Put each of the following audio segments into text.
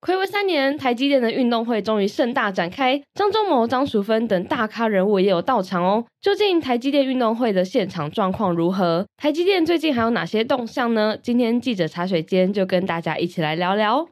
睽违三年，台积电的运动会终于盛大展开，张忠谋、张淑芬等大咖人物也有到场哦。究竟台积电运动会的现场状况如何？台积电最近还有哪些动向呢？今天记者茶水间就跟大家一起来聊聊。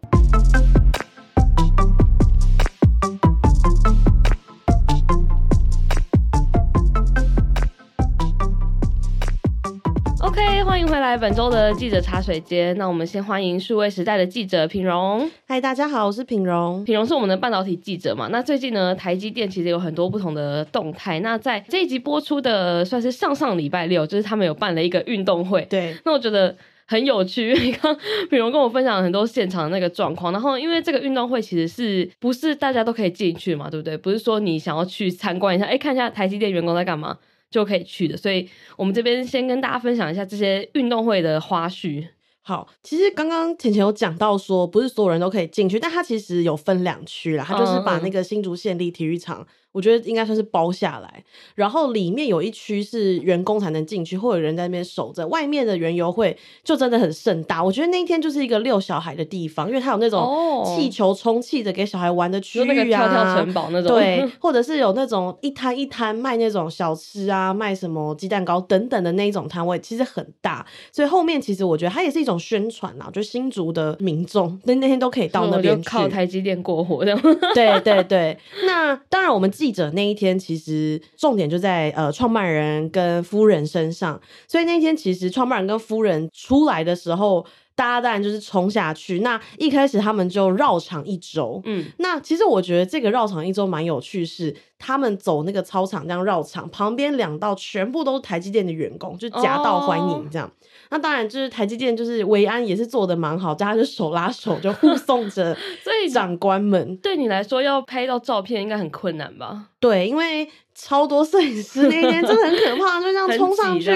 回来本周的记者茶水间。那我们先欢迎数位时代的记者品荣。嗨，大家好，我是品荣。品荣是我们的半导体记者嘛？那最近呢，台积电其实有很多不同的动态。那在这一集播出的，算是上上礼拜六，就是他们有办了一个运动会。对。那我觉得很有趣，因为刚品蓉跟我分享了很多现场的那个状况。然后，因为这个运动会其实是不是大家都可以进去嘛？对不对？不是说你想要去参观一下，哎，看一下台积电员工在干嘛。就可以去的，所以我们这边先跟大家分享一下这些运动会的花絮。好，其实刚刚浅浅有讲到说，不是所有人都可以进去，但它其实有分两区啦，它就是把那个新竹县立体育场。我觉得应该算是包下来，然后里面有一区是员工才能进去，或者人在那边守着。外面的园游会就真的很盛大，我觉得那一天就是一个遛小孩的地方，因为它有那种气球充气的给小孩玩的区域啊，那个跳跳城堡那种，对，或者是有那种一摊一摊卖那种小吃啊，卖什么鸡蛋糕等等的那一种摊位，其实很大。所以后面其实我觉得它也是一种宣传啊，就新竹的民众那那天都可以到那边去，靠台积电过活的。对对对，那当然我们记者那一天其实重点就在呃创办人跟夫人身上，所以那天其实创办人跟夫人出来的时候，大家当然就是冲下去。那一开始他们就绕场一周，嗯，那其实我觉得这个绕场一周蛮有趣，是他们走那个操场这样绕场，旁边两道全部都是台积电的员工，就夹道欢迎这样。哦那当然，就是台积电，就是维安也是做的蛮好，大家就手拉手就护送着，所以长官们对你来说要拍到照片应该很困难吧？对，因为超多摄影师那一天 真的很可怕，就这样冲上去。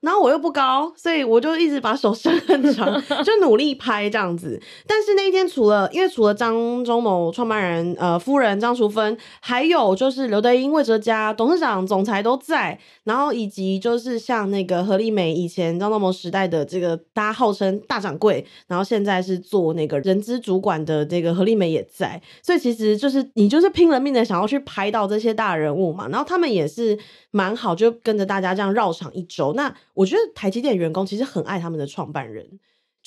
然后我又不高，所以我就一直把手伸很长，就努力拍这样子。但是那一天除了，因为除了张忠谋创办人呃夫人张淑芬，还有就是刘德英、魏哲家董事长、总裁都在，然后以及就是像那个何丽梅以前张忠谋时代的这个大家号称大掌柜，然后现在是做那个人资主管的这个何丽梅也在，所以其实就是你就是拼了命的想要去拍到这些大人物嘛，然后他们也是蛮好，就跟着大家这样绕场一周那。我觉得台积电员工其实很爱他们的创办人。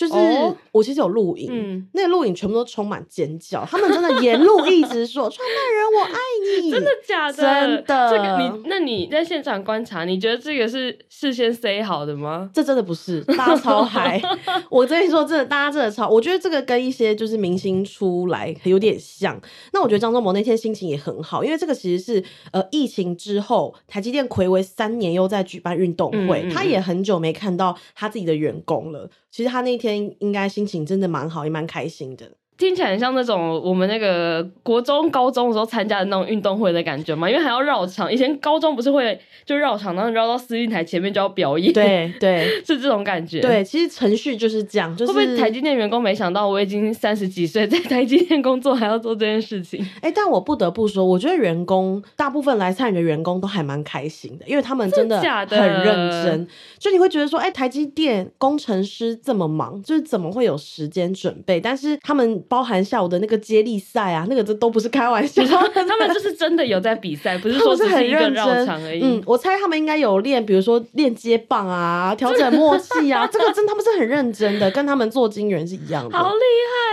就是我其实有录影，嗯、那个录影全部都充满尖叫，他们真的沿路一直说“创办人我爱你”，真的假的？真的。这个你，那你在现场观察，你觉得这个是事先 say 好的吗？这真的不是，大家超嗨！我跟你说，真的，大家真的超。我觉得这个跟一些就是明星出来有点像。那我觉得张忠谋那天心情也很好，因为这个其实是呃疫情之后，台积电睽违三年又在举办运动会，嗯嗯嗯，他也很久没看到他自己的员工了。其实他那天应该心情真的蛮好，也蛮开心的。听起来很像那种我们那个国中、高中的时候参加的那种运动会的感觉嘛，因为还要绕场。以前高中不是会就绕场，然后绕到司令台前面就要表演，对对，是这种感觉。对，其实程序就是这样。就是、会不会台积电员工没想到我已经三十几岁，在台积电工作还要做这件事情？哎、欸，但我不得不说，我觉得员工大部分来参与的员工都还蛮开心的，因为他们真的很认真。就你会觉得说，哎、欸，台积电工程师这么忙，就是怎么会有时间准备？但是他们包含下午的那个接力赛啊，那个这都不是开玩笑，他们就是真的有在比赛，不是 说只是一个绕场而已。嗯，我猜他们应该有练，比如说练接棒啊，调整默契啊，这个真他们是很认真的，跟他们做晶圆是一样的。好厉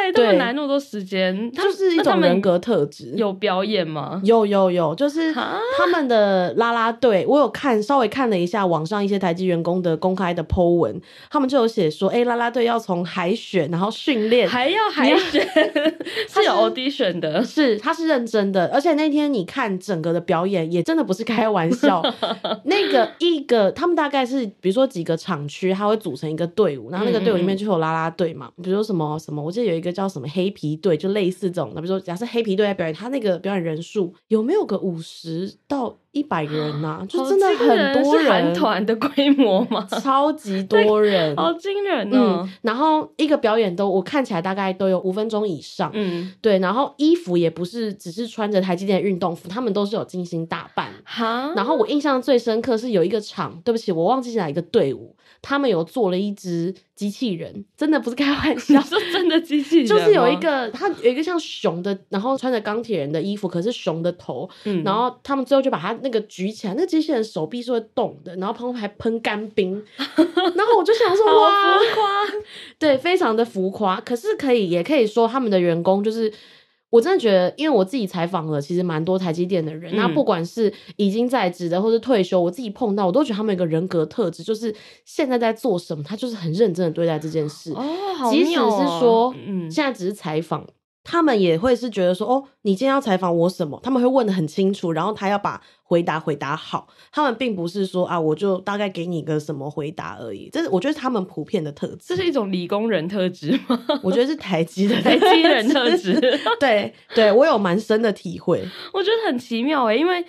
害，他们来那么多时间，就是一种人格特质。有表演吗？有有有，就是他们的啦啦队，我有看稍微看了一下网上一些台积员工的公开的 po 文，他们就有写说，哎、欸，啦啦队要从海选，然后训练，还要海选。是有 audition 的，是他是认真的，而且那天你看整个的表演也真的不是开玩笑。那个一个他们大概是比如说几个厂区，他会组成一个队伍，然后那个队伍里面就有啦啦队嘛，比如说什么什么，我记得有一个叫什么黑皮队，就类似这种的。比如说假设黑皮队在表演，他那个表演人数有没有个五十到？一百个人呐、啊，就真的很多人，韩团的规模嘛，超级多人，好惊人哦、嗯。然后一个表演都我看起来大概都有五分钟以上，嗯，对。然后衣服也不是只是穿着台积电的运动服，他们都是有精心打扮。哈。然后我印象最深刻是有一个场，对不起，我忘记是哪一个队伍。他们有做了一只机器人，真的不是开玩笑，是真的机器 人，就是有一个，他有一个像熊的，然后穿着钢铁人的衣服，可是熊的头，嗯，然后他们最后就把他那个举起来，那个机器人手臂是会动的，然后旁边还喷干冰，然后我就想说，哇，浮夸，对，非常的浮夸，可是可以，也可以说他们的员工就是。我真的觉得，因为我自己采访了，其实蛮多台积电的人，嗯、那不管是已经在职的，或是退休，我自己碰到，我都觉得他们有一个人格特质，就是现在在做什么，他就是很认真的对待这件事。哦，好、哦、即使是说，嗯，现在只是采访。他们也会是觉得说，哦，你今天要采访我什么？他们会问的很清楚，然后他要把回答回答好。他们并不是说啊，我就大概给你个什么回答而已。这是我觉得是他们普遍的特质。这是一种理工人特质吗？我觉得是台积的 台积人特质。对对，我有蛮深的体会。我觉得很奇妙诶，因为。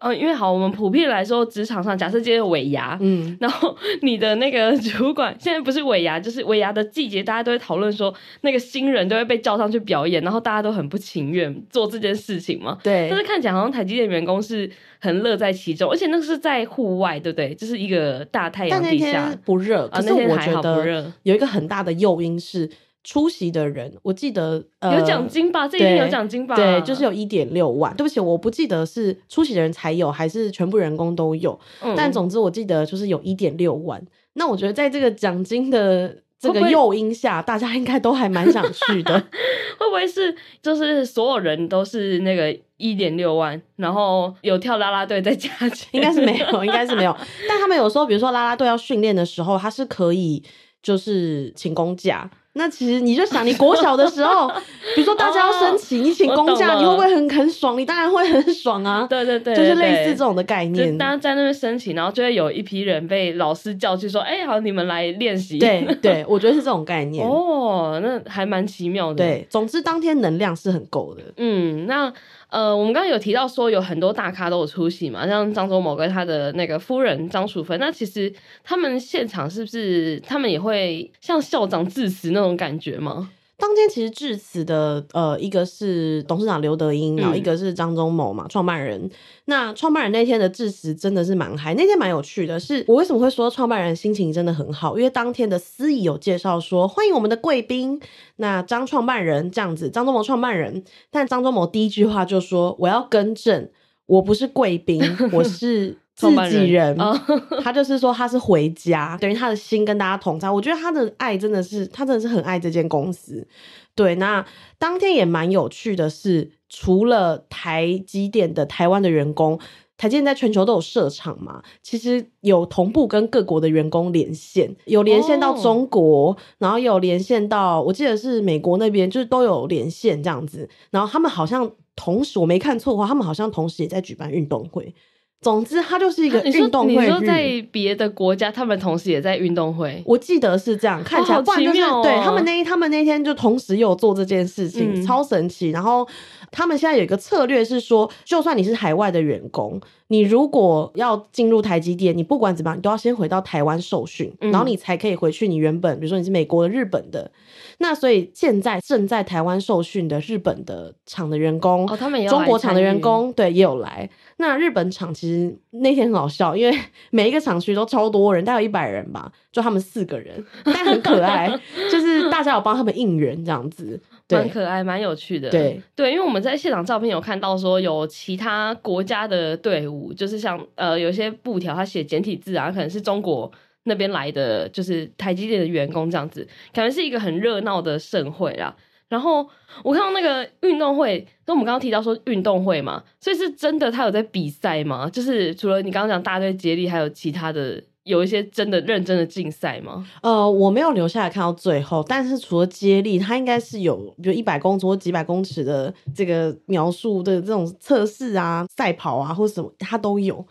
呃，因为好，我们普遍来说，职场上假设今天尾牙，嗯，然后 你的那个 主管现在不是尾牙，就是尾牙的季节，大家都会讨论说，那个新人都会被叫上去表演，然后大家都很不情愿做这件事情嘛。对。但是看起来好像台积电员工是很乐在其中，而且那个是在户外，对不对？就是一个大太阳底下，不热，可是我觉得有一个很大的诱因是。出席的人，我记得、呃、有奖金吧？这一定有奖金吧？对，就是有一点六万。对不起，我不记得是出席的人才有，还是全部员工都有。嗯、但总之，我记得就是有一点六万。那我觉得，在这个奖金的这个诱因下，大家应该都还蛮想去的。会不会是就是所有人都是那个一点六万，然后有跳啦啦队再加钱？应该是没有，应该是没有。但他们有时候，比如说啦啦队要训练的时候，他是可以就是请公假。那其实你就想，你国小的时候，比如说大家要升旗，你请公假，你会不会很很爽？你当然会很爽啊！对对对，就是类似这种的概念。大家在那边升旗，然后就会有一批人被老师叫去说：“哎，好，你们来练习。”对 对，我觉得是这种概念。哦，那还蛮奇妙的。对，总之当天能量是很够的。嗯，那。呃，我们刚刚有提到说有很多大咖都有出席嘛，像张忠谋跟他的那个夫人张淑芬。那其实他们现场是不是他们也会像校长致辞那种感觉吗？当天其实致辞的，呃，一个是董事长刘德英，然后一个是张忠谋嘛，创办人。那创办人那天的致辞真的是蛮嗨，那天蛮有趣的是，我为什么会说创办人心情真的很好？因为当天的司仪有介绍说，欢迎我们的贵宾，那张创办人这样子，张忠谋创办人。但张忠谋第一句话就说：“我要更正，我不是贵宾，我是。”自己人，他就是说他是回家，等于他的心跟大家同在。我觉得他的爱真的是，他真的是很爱这间公司。对，那当天也蛮有趣的是，除了台积电的台湾的员工，台积电在全球都有设厂嘛，其实有同步跟各国的员工连线，有连线到中国，然后有连线到，我记得是美国那边，就是都有连线这样子。然后他们好像同时，我没看错的话，他们好像同时也在举办运动会。总之，它就是一个运动会。你说在别的国家，他们同时也在运动会，我记得是这样，看起来不然就是对他们那他们那天就同时有做这件事情，超神奇。然后他们现在有一个策略是说，就算你是海外的员工，你如果要进入台积电，你不管怎么样，你都要先回到台湾受训，然后你才可以回去你原本，比如说你是美国的、日本的。那所以现在正在台湾受训的日本的厂的员工，哦，他们也中国厂的员工，对，也有来。那日本厂其实那天很好笑，因为 每一个厂区都超多人，大概有一百人吧，就他们四个人，但很可爱，就是大家有帮他们应援这样子，蛮可爱，蛮有趣的。对对，因为我们在现场照片有看到说有其他国家的队伍，就是像呃有些布条他写简体字啊，可能是中国。那边来的就是台积电的员工，这样子可能是一个很热闹的盛会啦。然后我看到那个运动会，那我们刚刚提到说运动会嘛，所以是真的他有在比赛吗？就是除了你刚刚讲大队接力，还有其他的有一些真的认真的竞赛吗？呃，我没有留下来看到最后，但是除了接力，它应该是有比如一百公尺或几百公尺的这个描述的这种测试啊、赛跑啊或者什么，它都有。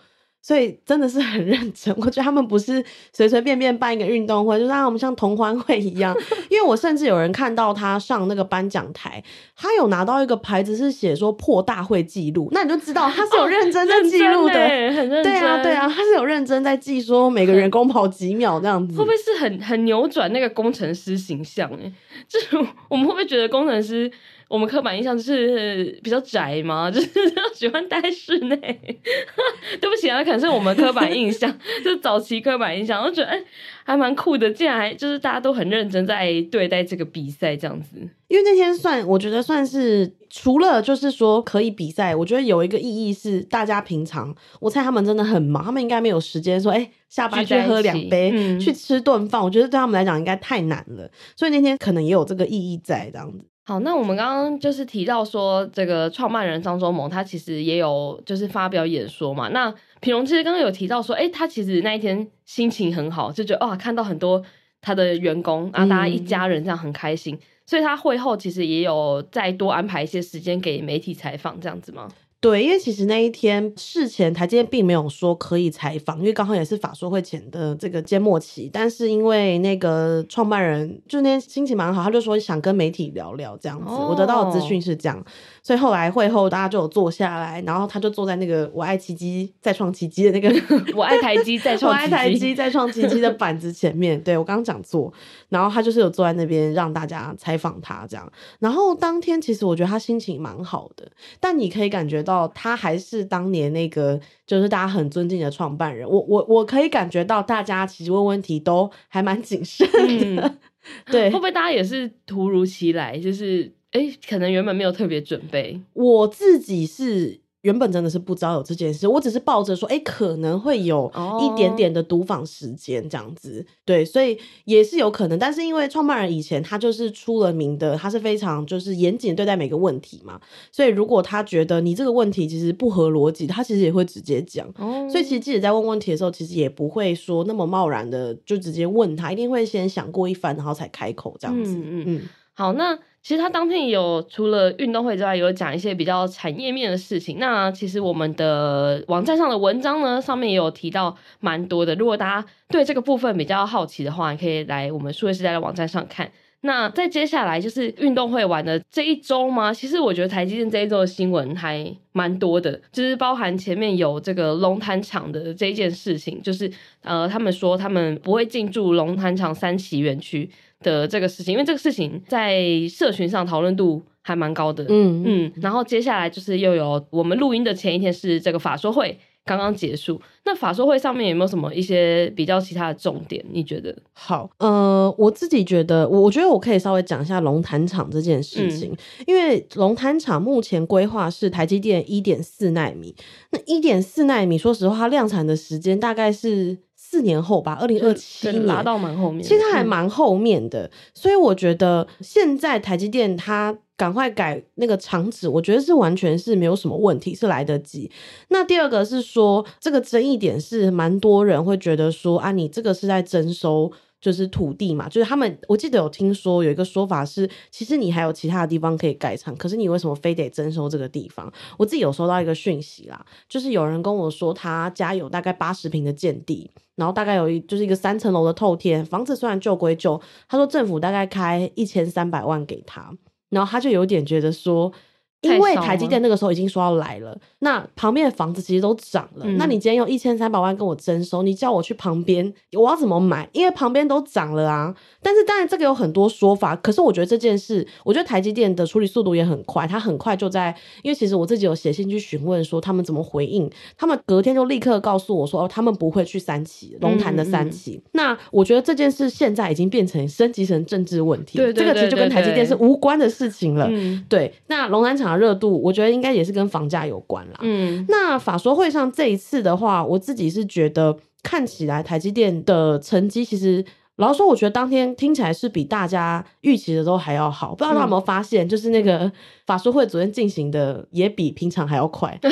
所以真的是很认真。我觉得他们不是随随便便办一个运动会，就让我们像同欢会一样。因为我甚至有人看到他上那个颁奖台，他有拿到一个牌子，是写说破大会记录，那你就知道他是有认真在记录的，哦、很认真。对啊，对啊，他是有认真在记说每个员工跑几秒这样子。会不会是很很扭转那个工程师形象？哎，就是我们会不会觉得工程师？我们刻板印象就是比较宅嘛，就是 喜欢待室内。对不起啊，可能是我们刻板印象，就是早期刻板印象，我觉得哎、欸，还蛮酷的。竟然还就是大家都很认真在对待这个比赛这样子。因为那天算，我觉得算是除了就是说可以比赛，我觉得有一个意义是大家平常，我猜他们真的很忙，他们应该没有时间说哎、欸、下班去喝两杯，嗯、去吃顿饭。我觉得对他们来讲应该太难了，所以那天可能也有这个意义在这样子。好，那我们刚刚就是提到说，这个创办人张忠谋他其实也有就是发表演说嘛。那品荣其实刚刚有提到说，哎、欸，他其实那一天心情很好，就觉得哇，看到很多他的员工啊，大家一家人这样很开心，嗯、所以他会后其实也有再多安排一些时间给媒体采访这样子吗？对，因为其实那一天事前台积电并没有说可以采访，因为刚好也是法说会前的这个缄默期。但是因为那个创办人就那天心情蛮好，他就说想跟媒体聊聊这样子。哦、我得到的资讯是这样，所以后来会后大家就有坐下来，然后他就坐在那个“我爱奇迹再创奇迹”的那个 “我爱台积再创奇迹”我爱台积再创奇迹的板子前面。对，我刚刚讲座，然后他就是有坐在那边让大家采访他这样。然后当天其实我觉得他心情蛮好的，但你可以感觉到。他还是当年那个，就是大家很尊敬的创办人。我我我可以感觉到，大家其实问问题都还蛮谨慎的。嗯、对，会不会大家也是突如其来？就是哎，可能原本没有特别准备。我自己是。原本真的是不知道有这件事，我只是抱着说，哎、欸，可能会有一点点的读访时间这样子，哦、对，所以也是有可能。但是因为创办人以前他就是出了名的，他是非常就是严谨对待每个问题嘛，所以如果他觉得你这个问题其实不合逻辑，他其实也会直接讲。哦、所以其实记者在问问题的时候，其实也不会说那么贸然的就直接问他，一定会先想过一番，然后才开口这样子。嗯嗯，嗯好，那。其实他当天有除了运动会之外，有讲一些比较产业面的事情。那其实我们的网站上的文章呢，上面也有提到蛮多的。如果大家对这个部分比较好奇的话，可以来我们数位时代的网站上看。那在接下来就是运动会完的这一周吗？其实我觉得台积电这一周的新闻还蛮多的，就是包含前面有这个龙潭厂的这一件事情，就是呃，他们说他们不会进驻龙潭厂三期园区。的这个事情，因为这个事情在社群上讨论度还蛮高的，嗯嗯，然后接下来就是又有我们录音的前一天是这个法说会刚刚结束，那法说会上面有没有什么一些比较其他的重点？你觉得？好，呃，我自己觉得，我我觉得我可以稍微讲一下龙潭厂这件事情，嗯、因为龙潭厂目前规划是台积电一点四纳米，那一点四纳米，说实话，它量产的时间大概是。四年后吧，二零二七年拿到蛮后面，其实还蛮后面的，嗯、所以我觉得现在台积电它赶快改那个厂址，我觉得是完全是没有什么问题，是来得及。那第二个是说，这个争议点是蛮多人会觉得说啊，你这个是在征收。就是土地嘛，就是他们，我记得有听说有一个说法是，其实你还有其他的地方可以盖厂，可是你为什么非得征收这个地方？我自己有收到一个讯息啦，就是有人跟我说，他家有大概八十平的建地，然后大概有一就是一个三层楼的透天房子，虽然旧归旧，他说政府大概开一千三百万给他，然后他就有点觉得说。因为台积电那个时候已经说要来了，那旁边的房子其实都涨了。嗯、那你今天用一千三百万跟我征收，你叫我去旁边，我要怎么买？因为旁边都涨了啊。但是当然这个有很多说法，可是我觉得这件事，我觉得台积电的处理速度也很快，他很快就在，因为其实我自己有写信去询问说他们怎么回应，他们隔天就立刻告诉我说哦，他们不会去三期龙潭的三期。嗯嗯，那我觉得这件事现在已经变成升级成政治问题，对，对，对，对，对，这个其实就跟台积电是无关的事情了。嗯、对，那龙潭厂。热度，我觉得应该也是跟房价有关啦。嗯，那法说会上这一次的话，我自己是觉得看起来台积电的成绩，其实老实说，我觉得当天听起来是比大家预期的都还要好。不知道大家有没有发现，就是那个法说会昨天进行的也比平常还要快。真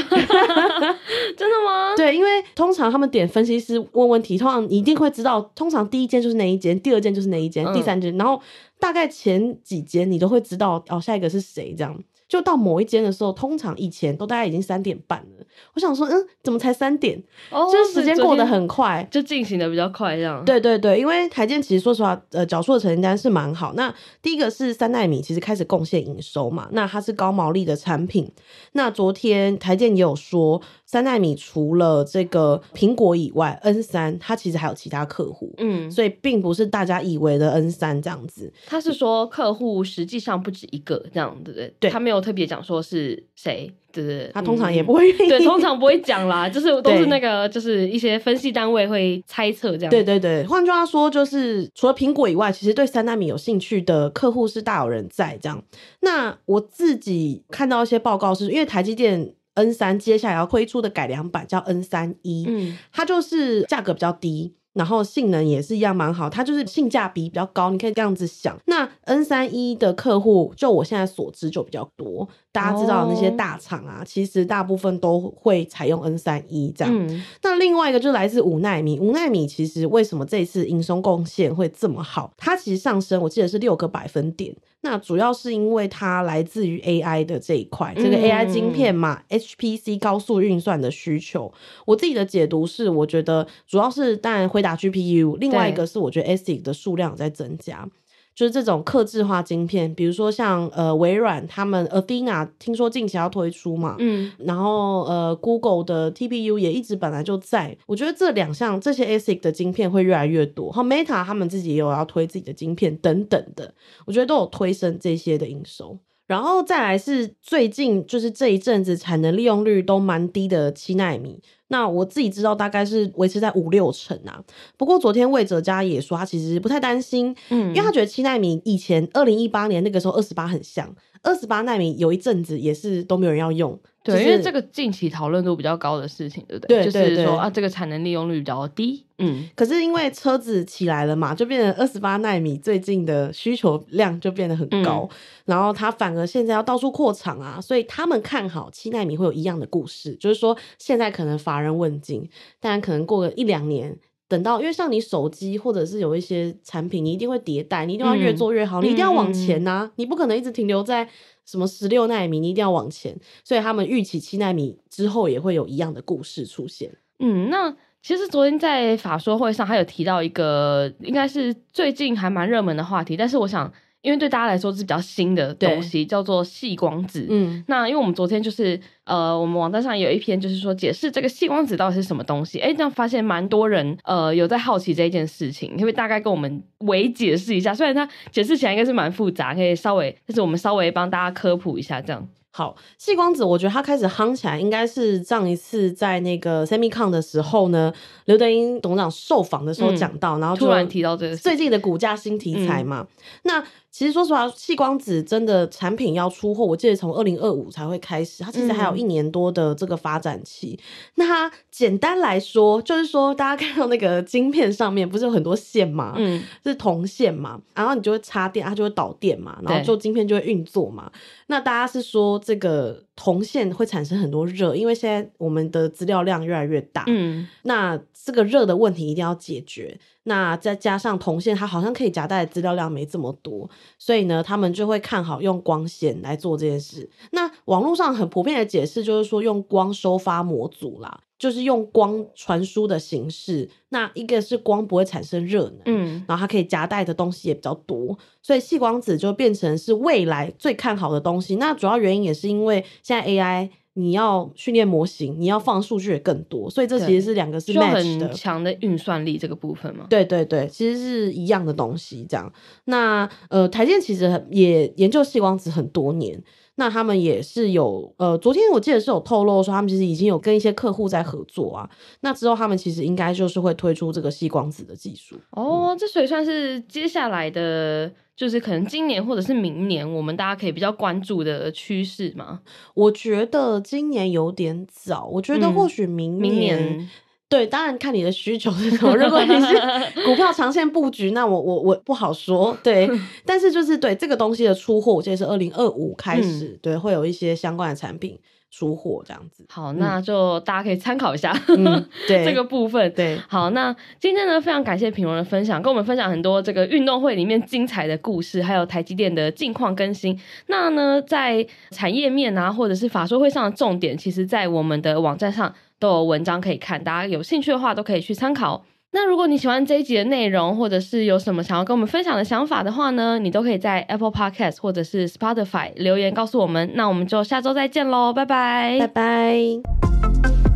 的吗？对，因为通常他们点分析师问问题，通常你一定会知道，通常第一间就是那一间，第二间就是那一间，第三间，然后大概前几间你都会知道哦，下一个是谁这样。就到某一间的时候，通常以前都大概已经三点半了。我想说，嗯，怎么才三点？哦，就是时间过得很快，就进行的比较快，这样。对对对，因为台建其实说实话，呃，缴出的成绩单是蛮好。那第一个是三代米，其实开始贡献营收嘛，那它是高毛利的产品。那昨天台建也有说。三纳米除了这个苹果以外，N 三它其实还有其他客户，嗯，所以并不是大家以为的 N 三这样子。他是说客户实际上不止一个这样，对不对？对，他没有特别讲说是谁，对不对？他通常也不会、嗯，对，通常不会讲啦，就是 都是那个，就是一些分析单位会猜测这样。对对对，换句话说，就是除了苹果以外，其实对三纳米有兴趣的客户是大有人在这样。那我自己看到一些报告是，是因为台积电。N 三接下来要推出的改良版叫 N 三一，嗯，它就是价格比较低，然后性能也是一样蛮好，它就是性价比比较高，你可以这样子想。那 N 三一的客户，就我现在所知就比较多，大家知道那些大厂啊，哦、其实大部分都会采用 N 三一这样。嗯、那另外一个就是来自五纳米，五纳米其实为什么这次营收贡献会这么好？它其实上升，我记得是六个百分点。那主要是因为它来自于 AI 的这一块，这个 AI 晶片嘛，嗯，HPC 高速运算的需求。我自己的解读是，我觉得主要是当然辉达 GPU，另外一个是我觉得 ASIC 的数量在增加。就是这种刻制化晶片，比如说像呃微软他们 Athena 听说近期要推出嘛，嗯，然后呃 Google 的 TPU 也一直本来就在，我觉得这两项这些 ASIC 的晶片会越来越多，和 Meta 他们自己也有要推自己的晶片等等的，我觉得都有推升这些的营收。然后再来是最近就是这一阵子产能利用率都蛮低的七纳米。那我自己知道大概是维持在五六成啊，不过昨天魏哲家也说他其实不太担心，嗯，因为他觉得七纳米以前二零一八年那个时候二十八很像，二十八纳米有一阵子也是都没有人要用。对，因为这个近期讨论度比较高的事情，对不对？对，就是说啊，这个产能利用率比较低。嗯，可是因为车子起来了嘛，就变成二十八纳米，最近的需求量就变得很高，嗯、然后它反而现在要到处扩厂啊，所以他们看好七纳米会有一样的故事，就是说现在可能乏人问津，但可能过个一两年，等到因为像你手机或者是有一些产品，你一定会迭代，你一定要越做越好，嗯、你一定要往前呐、啊，嗯、你不可能一直停留在。什么十六纳米，你一定要往前，所以他们预期七纳米之后也会有一样的故事出现。嗯，那其实昨天在法说会上还有提到一个，应该是最近还蛮热门的话题，但是我想。因为对大家来说是比较新的东西，叫做细光子。嗯，那因为我们昨天就是呃，我们网站上有一篇就是说解释这个细光子到底是什么东西。哎，这样发现蛮多人呃有在好奇这一件事情，可不可以大概跟我们微解释一下？虽然它解释起来应该是蛮复杂，可以稍微就是我们稍微帮大家科普一下这样。好，细光子，我觉得它开始夯起来，应该是上一次在那个 SEMICON 的时候呢，刘德英董事长受访的时候讲到，嗯、然后突然提到这个最近的股价新题材嘛。嗯、那其实说实话，细光子真的产品要出货，我记得从二零二五才会开始，它其实还有一年多的这个发展期。嗯、那它简单来说，就是说大家看到那个晶片上面不是有很多线嘛？嗯，是铜线嘛，然后你就会插电，它就会导电嘛，然后就晶片就会运作嘛。那大家是说。这个铜线会产生很多热，因为现在我们的资料量越来越大，嗯，那这个热的问题一定要解决。那再加上铜线，它好像可以夹带的资料量没这么多，所以呢，他们就会看好用光纤来做这件事。那网络上很普遍的解释就是说，用光收发模组啦。就是用光传输的形式，那一个是光不会产生热能，嗯，然后它可以夹带的东西也比较多，所以细光子就变成是未来最看好的东西。那主要原因也是因为现在 AI 你要训练模型，你要放数据也更多，所以这其实是两个是 match 的，很强的运算力这个部分嘛。对对对，其实是一样的东西。这样，那呃，台建其实也研究细光子很多年。那他们也是有，呃，昨天我记得是有透露说，他们其实已经有跟一些客户在合作啊。那之后他们其实应该就是会推出这个细光子的技术。哦，嗯、这所以算是接下来的，就是可能今年或者是明年，我们大家可以比较关注的趋势嘛？我觉得今年有点早，我觉得或许明明年对，当然看你的需求是什么。如果你是 股票长线布局，那我我我不好说。对，但是就是对这个东西的出货，我记得是二零二五开始，嗯、对，会有一些相关的产品。出货这样子，好，那就大家可以参考一下，嗯、对这个部分。对，好，那今天呢，非常感谢品荣的分享，跟我们分享很多这个运动会里面精彩的故事，还有台积电的近况更新。那呢，在产业面啊，或者是法说会上的重点，其实在我们的网站上都有文章可以看，大家有兴趣的话都可以去参考。那如果你喜欢这一集的内容，或者是有什么想要跟我们分享的想法的话呢，你都可以在 Apple Podcast 或者是 Spotify 留言告诉我们。那我们就下周再见喽，拜拜，拜拜。